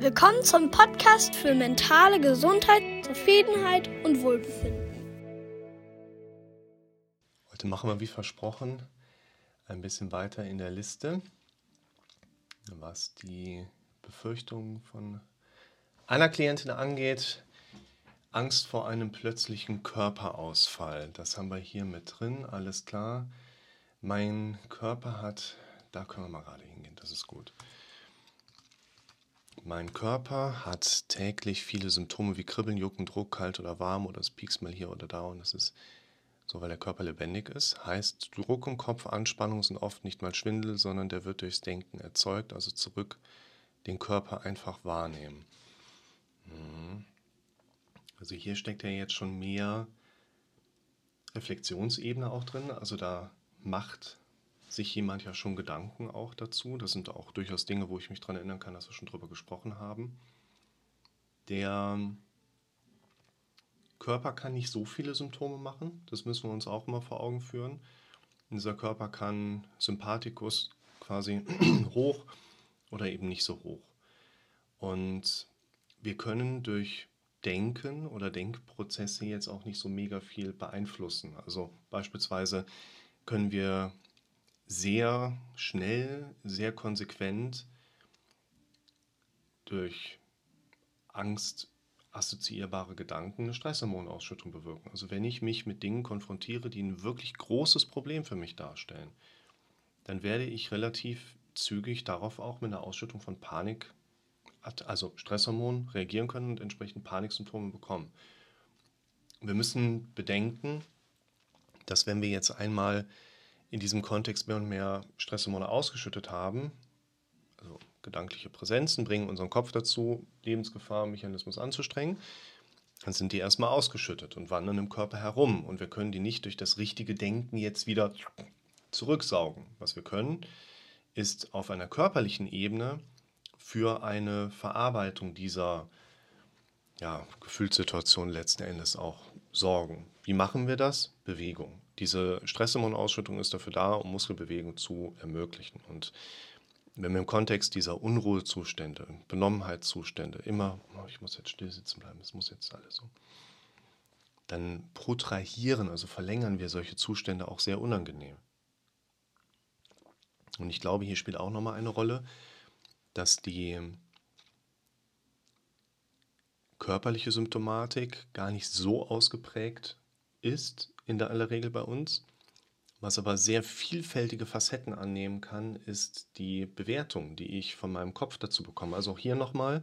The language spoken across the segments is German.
Willkommen zum Podcast für mentale Gesundheit, Zufriedenheit und Wohlbefinden. Heute machen wir wie versprochen ein bisschen weiter in der Liste, was die Befürchtungen von einer Klientin angeht. Angst vor einem plötzlichen Körperausfall. Das haben wir hier mit drin, alles klar. Mein Körper hat, da können wir mal gerade hingehen, das ist gut. Mein Körper hat täglich viele Symptome wie Kribbeln, Jucken, Druck, kalt oder warm oder es piekst mal hier oder da und das ist so, weil der Körper lebendig ist. Heißt, Druck im Kopf, Anspannung sind oft nicht mal Schwindel, sondern der wird durchs Denken erzeugt, also zurück den Körper einfach wahrnehmen. Mhm. Also hier steckt ja jetzt schon mehr Reflexionsebene auch drin, also da macht sich jemand ja schon Gedanken auch dazu. Das sind auch durchaus Dinge, wo ich mich daran erinnern kann, dass wir schon drüber gesprochen haben. Der Körper kann nicht so viele Symptome machen. Das müssen wir uns auch immer vor Augen führen. Unser Körper kann Sympathikus quasi hoch oder eben nicht so hoch. Und wir können durch Denken oder Denkprozesse jetzt auch nicht so mega viel beeinflussen. Also beispielsweise können wir sehr schnell, sehr konsequent durch Angst assoziierbare Gedanken eine Stresshormonausschüttung bewirken. Also wenn ich mich mit Dingen konfrontiere, die ein wirklich großes Problem für mich darstellen, dann werde ich relativ zügig darauf auch mit einer Ausschüttung von Panik, also Stresshormon, reagieren können und entsprechend Paniksymptome bekommen. Wir müssen bedenken, dass wenn wir jetzt einmal in diesem Kontext mehr und mehr Stresshormone ausgeschüttet haben, also gedankliche Präsenzen bringen unseren Kopf dazu, Lebensgefahrmechanismus anzustrengen, dann sind die erstmal ausgeschüttet und wandern im Körper herum und wir können die nicht durch das richtige Denken jetzt wieder zurücksaugen. Was wir können, ist auf einer körperlichen Ebene für eine Verarbeitung dieser ja, Gefühlssituation letzten Endes auch sorgen. Wie machen wir das? Bewegung. Diese Stresshormonausschüttung ist dafür da, um Muskelbewegung zu ermöglichen. Und wenn wir im Kontext dieser Unruhezustände, Benommenheitszustände immer, oh, ich muss jetzt still sitzen bleiben, es muss jetzt alles so, dann protrahieren, also verlängern wir solche Zustände auch sehr unangenehm. Und ich glaube, hier spielt auch nochmal eine Rolle, dass die körperliche Symptomatik gar nicht so ausgeprägt ist in der aller Regel bei uns. Was aber sehr vielfältige Facetten annehmen kann, ist die Bewertung, die ich von meinem Kopf dazu bekomme. Also auch hier nochmal,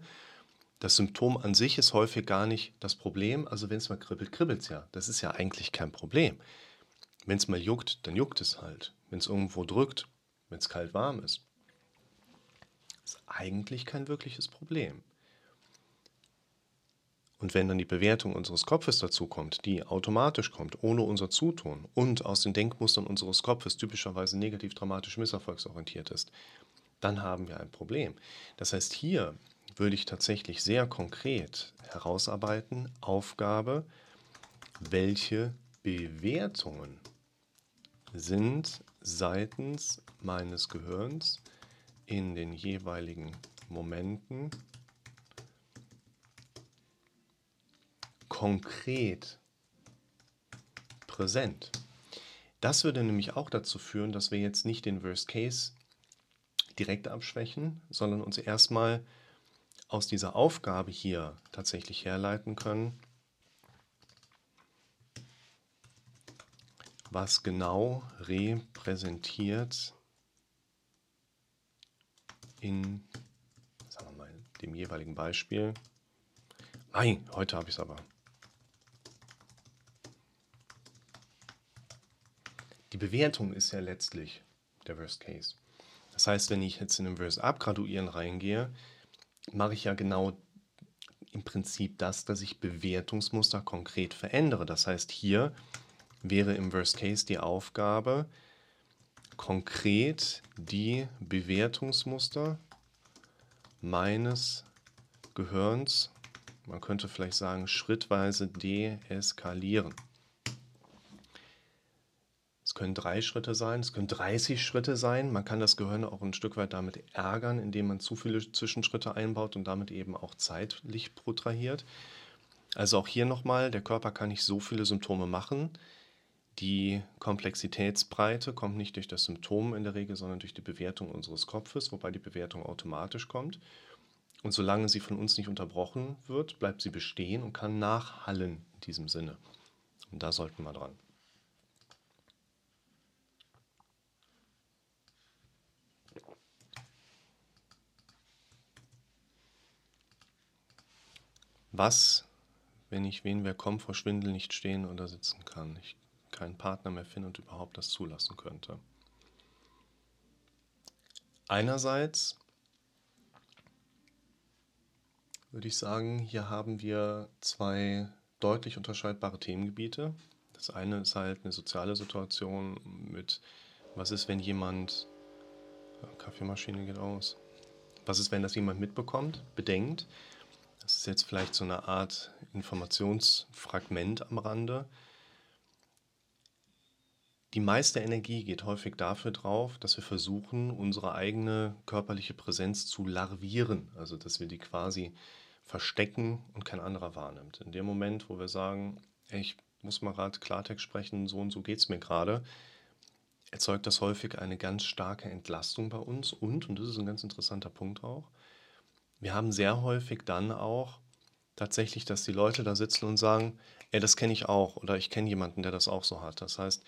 das Symptom an sich ist häufig gar nicht das Problem. Also wenn es mal kribbelt, kribbelt es ja. Das ist ja eigentlich kein Problem. Wenn es mal juckt, dann juckt es halt. Wenn es irgendwo drückt, wenn es kalt warm ist, ist eigentlich kein wirkliches Problem. Und wenn dann die Bewertung unseres Kopfes dazu kommt, die automatisch kommt, ohne unser Zutun und aus den Denkmustern unseres Kopfes typischerweise negativ dramatisch misserfolgsorientiert ist, dann haben wir ein Problem. Das heißt, hier würde ich tatsächlich sehr konkret herausarbeiten, Aufgabe, welche Bewertungen sind seitens meines Gehirns in den jeweiligen Momenten konkret präsent. Das würde nämlich auch dazu führen, dass wir jetzt nicht den Worst Case direkt abschwächen, sondern uns erstmal aus dieser Aufgabe hier tatsächlich herleiten können, was genau repräsentiert in sagen wir mal, dem jeweiligen Beispiel. Nein, heute habe ich es aber. Die Bewertung ist ja letztlich der Worst Case. Das heißt, wenn ich jetzt in einem Verse abgraduieren reingehe, mache ich ja genau im Prinzip das, dass ich Bewertungsmuster konkret verändere. Das heißt, hier wäre im Worst Case die Aufgabe, konkret die Bewertungsmuster meines Gehirns, man könnte vielleicht sagen, schrittweise deeskalieren können drei Schritte sein, es können 30 Schritte sein. Man kann das Gehirn auch ein Stück weit damit ärgern, indem man zu viele Zwischenschritte einbaut und damit eben auch zeitlich protrahiert. Also auch hier nochmal, der Körper kann nicht so viele Symptome machen. Die Komplexitätsbreite kommt nicht durch das Symptom in der Regel, sondern durch die Bewertung unseres Kopfes, wobei die Bewertung automatisch kommt. Und solange sie von uns nicht unterbrochen wird, bleibt sie bestehen und kann nachhallen in diesem Sinne. Und da sollten wir dran. Was, wenn ich wen wer kommt vor Schwindel nicht stehen oder sitzen kann? Ich keinen Partner mehr finde und überhaupt das zulassen könnte. Einerseits würde ich sagen, hier haben wir zwei deutlich unterscheidbare Themengebiete. Das eine ist halt eine soziale Situation mit, was ist, wenn jemand, Kaffeemaschine geht aus, was ist, wenn das jemand mitbekommt, bedenkt. Das ist jetzt vielleicht so eine Art Informationsfragment am Rande die meiste Energie geht häufig dafür drauf, dass wir versuchen, unsere eigene körperliche Präsenz zu larvieren, also dass wir die quasi verstecken und kein anderer wahrnimmt. In dem Moment, wo wir sagen, ey, ich muss mal gerade Klartext sprechen, so und so geht es mir gerade, erzeugt das häufig eine ganz starke Entlastung bei uns und, und das ist ein ganz interessanter Punkt auch, wir haben sehr häufig dann auch tatsächlich, dass die Leute da sitzen und sagen, ey, das kenne ich auch oder ich kenne jemanden, der das auch so hat. Das heißt,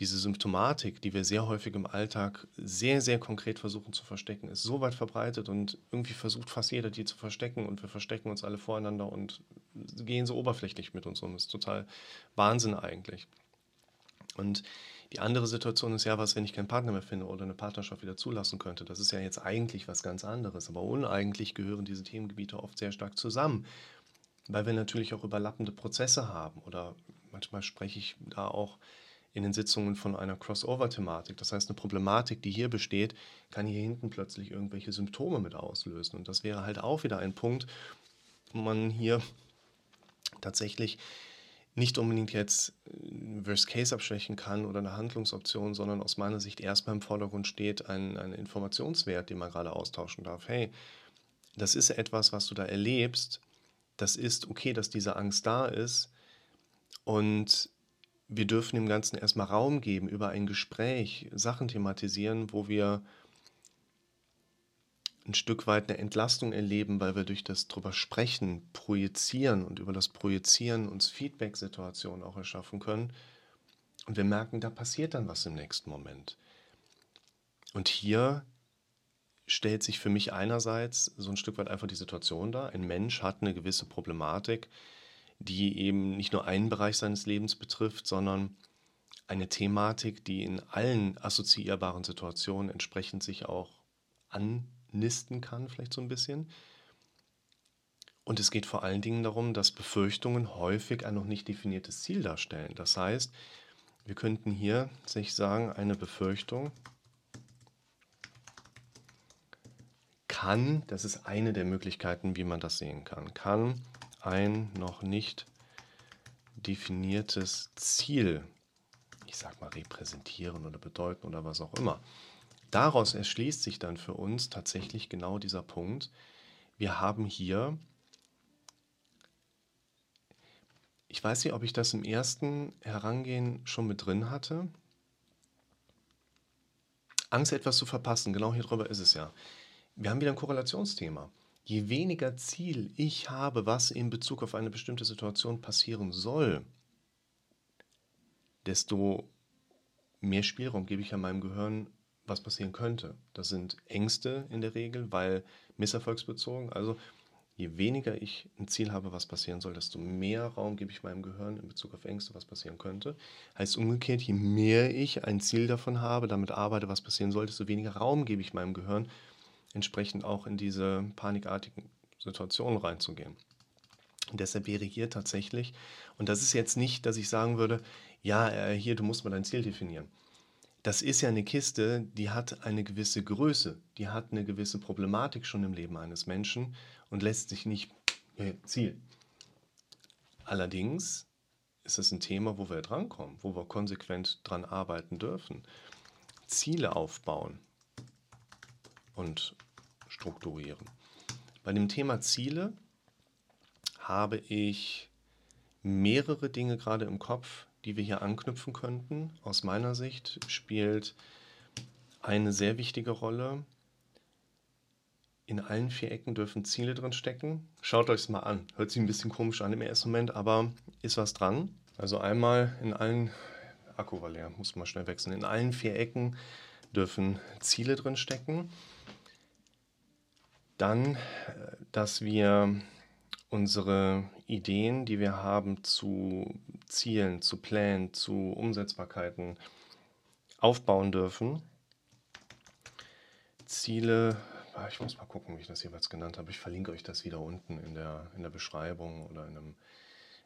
diese Symptomatik, die wir sehr häufig im Alltag sehr, sehr konkret versuchen zu verstecken, ist so weit verbreitet und irgendwie versucht fast jeder, die zu verstecken und wir verstecken uns alle voreinander und gehen so oberflächlich mit uns um. Das ist total Wahnsinn eigentlich. Und die andere Situation ist ja, was, wenn ich keinen Partner mehr finde oder eine Partnerschaft wieder zulassen könnte. Das ist ja jetzt eigentlich was ganz anderes. Aber uneigentlich gehören diese Themengebiete oft sehr stark zusammen, weil wir natürlich auch überlappende Prozesse haben. Oder manchmal spreche ich da auch in den Sitzungen von einer Crossover-Thematik. Das heißt, eine Problematik, die hier besteht, kann hier hinten plötzlich irgendwelche Symptome mit auslösen. Und das wäre halt auch wieder ein Punkt, wo man hier tatsächlich nicht unbedingt jetzt Worst Case abschwächen kann oder eine Handlungsoption, sondern aus meiner Sicht erstmal im Vordergrund steht ein, ein Informationswert, den man gerade austauschen darf. Hey, das ist etwas, was du da erlebst. Das ist okay, dass diese Angst da ist. Und wir dürfen dem Ganzen erstmal Raum geben, über ein Gespräch Sachen thematisieren, wo wir ein Stück weit eine Entlastung erleben, weil wir durch das drüber sprechen, projizieren und über das Projizieren uns Feedback-Situationen auch erschaffen können. Und wir merken, da passiert dann was im nächsten Moment. Und hier stellt sich für mich einerseits so ein Stück weit einfach die Situation dar. Ein Mensch hat eine gewisse Problematik, die eben nicht nur einen Bereich seines Lebens betrifft, sondern eine Thematik, die in allen assoziierbaren Situationen entsprechend sich auch annisten kann, vielleicht so ein bisschen. Und es geht vor allen Dingen darum, dass Befürchtungen häufig ein noch nicht definiertes Ziel darstellen. Das heißt, wir könnten hier sich sagen, eine Befürchtung kann, das ist eine der Möglichkeiten, wie man das sehen kann, kann ein noch nicht definiertes Ziel, ich sag mal repräsentieren oder bedeuten oder was auch immer. Daraus erschließt sich dann für uns tatsächlich genau dieser Punkt. Wir haben hier, ich weiß nicht, ob ich das im ersten Herangehen schon mit drin hatte. Angst, etwas zu verpassen, genau hier drüber ist es ja. Wir haben wieder ein Korrelationsthema je weniger Ziel ich habe, was in Bezug auf eine bestimmte Situation passieren soll, desto mehr Spielraum gebe ich an meinem Gehirn, was passieren könnte. Das sind Ängste in der Regel, weil misserfolgsbezogen. Also je weniger ich ein Ziel habe, was passieren soll, desto mehr Raum gebe ich meinem Gehirn in Bezug auf Ängste, was passieren könnte. Heißt umgekehrt, je mehr ich ein Ziel davon habe, damit arbeite, was passieren soll, desto weniger Raum gebe ich meinem Gehirn, entsprechend auch in diese panikartigen Situationen reinzugehen. Und deshalb wäre hier tatsächlich, und das ist jetzt nicht, dass ich sagen würde, ja, äh, hier, du musst mal dein Ziel definieren. Das ist ja eine Kiste, die hat eine gewisse Größe, die hat eine gewisse Problematik schon im Leben eines Menschen und lässt sich nicht ja, Ziel. Allerdings ist es ein Thema, wo wir drankommen, wo wir konsequent dran arbeiten dürfen. Ziele aufbauen und strukturieren. Bei dem Thema Ziele habe ich mehrere Dinge gerade im Kopf, die wir hier anknüpfen könnten. Aus meiner Sicht spielt eine sehr wichtige Rolle. In allen vier Ecken dürfen Ziele drin stecken. Schaut euch es mal an. Hört sich ein bisschen komisch an im ersten Moment, aber ist was dran. Also einmal in allen, Akku war leer, muss man schnell wechseln. In allen vier Ecken dürfen Ziele drin stecken. Dann, äh, dass wir unsere Ideen, die wir haben zu Zielen, zu Plänen, zu Umsetzbarkeiten aufbauen dürfen. Ziele, ah, ich muss mal gucken, wie ich das jeweils genannt habe. Ich verlinke euch das wieder unten in der, in der Beschreibung oder in einem,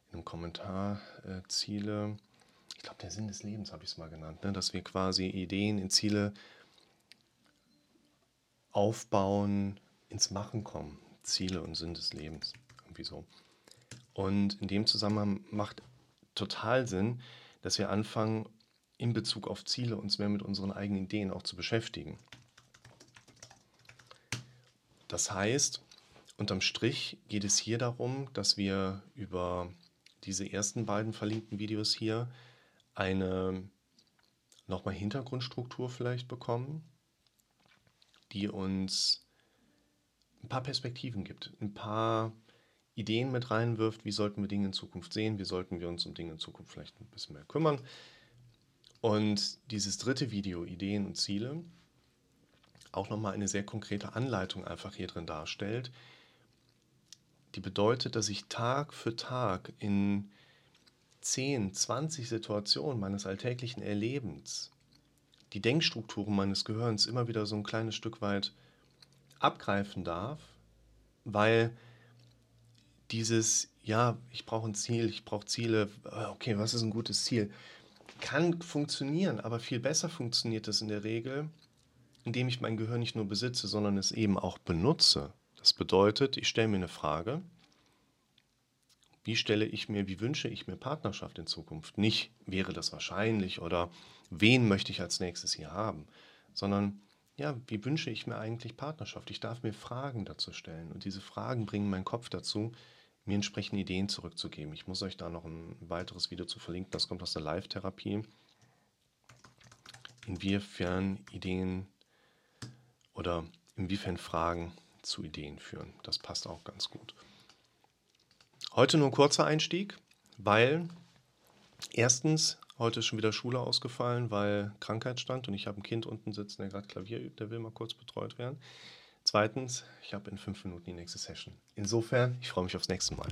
in einem Kommentar. Äh, Ziele, ich glaube, der Sinn des Lebens habe ich es mal genannt, ne? dass wir quasi Ideen in Ziele aufbauen, ins Machen kommen. Ziele und Sinn des Lebens irgendwie so. Und in dem Zusammenhang macht total Sinn, dass wir anfangen, in Bezug auf Ziele uns mehr mit unseren eigenen Ideen auch zu beschäftigen. Das heißt, unterm Strich geht es hier darum, dass wir über diese ersten beiden verlinkten Videos hier eine nochmal Hintergrundstruktur vielleicht bekommen, die uns ein paar Perspektiven gibt, ein paar Ideen mit reinwirft, wie sollten wir Dinge in Zukunft sehen, wie sollten wir uns um Dinge in Zukunft vielleicht ein bisschen mehr kümmern. Und dieses dritte Video, Ideen und Ziele, auch nochmal eine sehr konkrete Anleitung einfach hier drin darstellt, die bedeutet, dass ich Tag für Tag in 10, 20 Situationen meines alltäglichen Erlebens die Denkstrukturen meines Gehirns immer wieder so ein kleines Stück weit abgreifen darf, weil dieses, ja, ich brauche ein Ziel, ich brauche Ziele, äh, okay, was ist ein gutes Ziel? Kann funktionieren, aber viel besser funktioniert es in der Regel, indem ich mein Gehirn nicht nur besitze, sondern es eben auch benutze. Das bedeutet, ich stelle mir eine Frage, wie stelle ich mir, wie wünsche ich mir Partnerschaft in Zukunft? Nicht, wäre das wahrscheinlich oder wen möchte ich als nächstes hier haben, sondern ja, wie wünsche ich mir eigentlich Partnerschaft? Ich darf mir Fragen dazu stellen und diese Fragen bringen meinen Kopf dazu, mir entsprechende Ideen zurückzugeben. Ich muss euch da noch ein weiteres Video zu verlinken, das kommt aus der Live-Therapie. Inwiefern Ideen oder inwiefern Fragen zu Ideen führen. Das passt auch ganz gut. Heute nur ein kurzer Einstieg, weil erstens heute ist schon wieder Schule ausgefallen, weil Krankheit stand und ich habe ein Kind unten sitzen, der gerade Klavier übt, der will mal kurz betreut werden. Zweitens, ich habe in fünf Minuten die nächste Session. Insofern, ich freue mich aufs nächste Mal.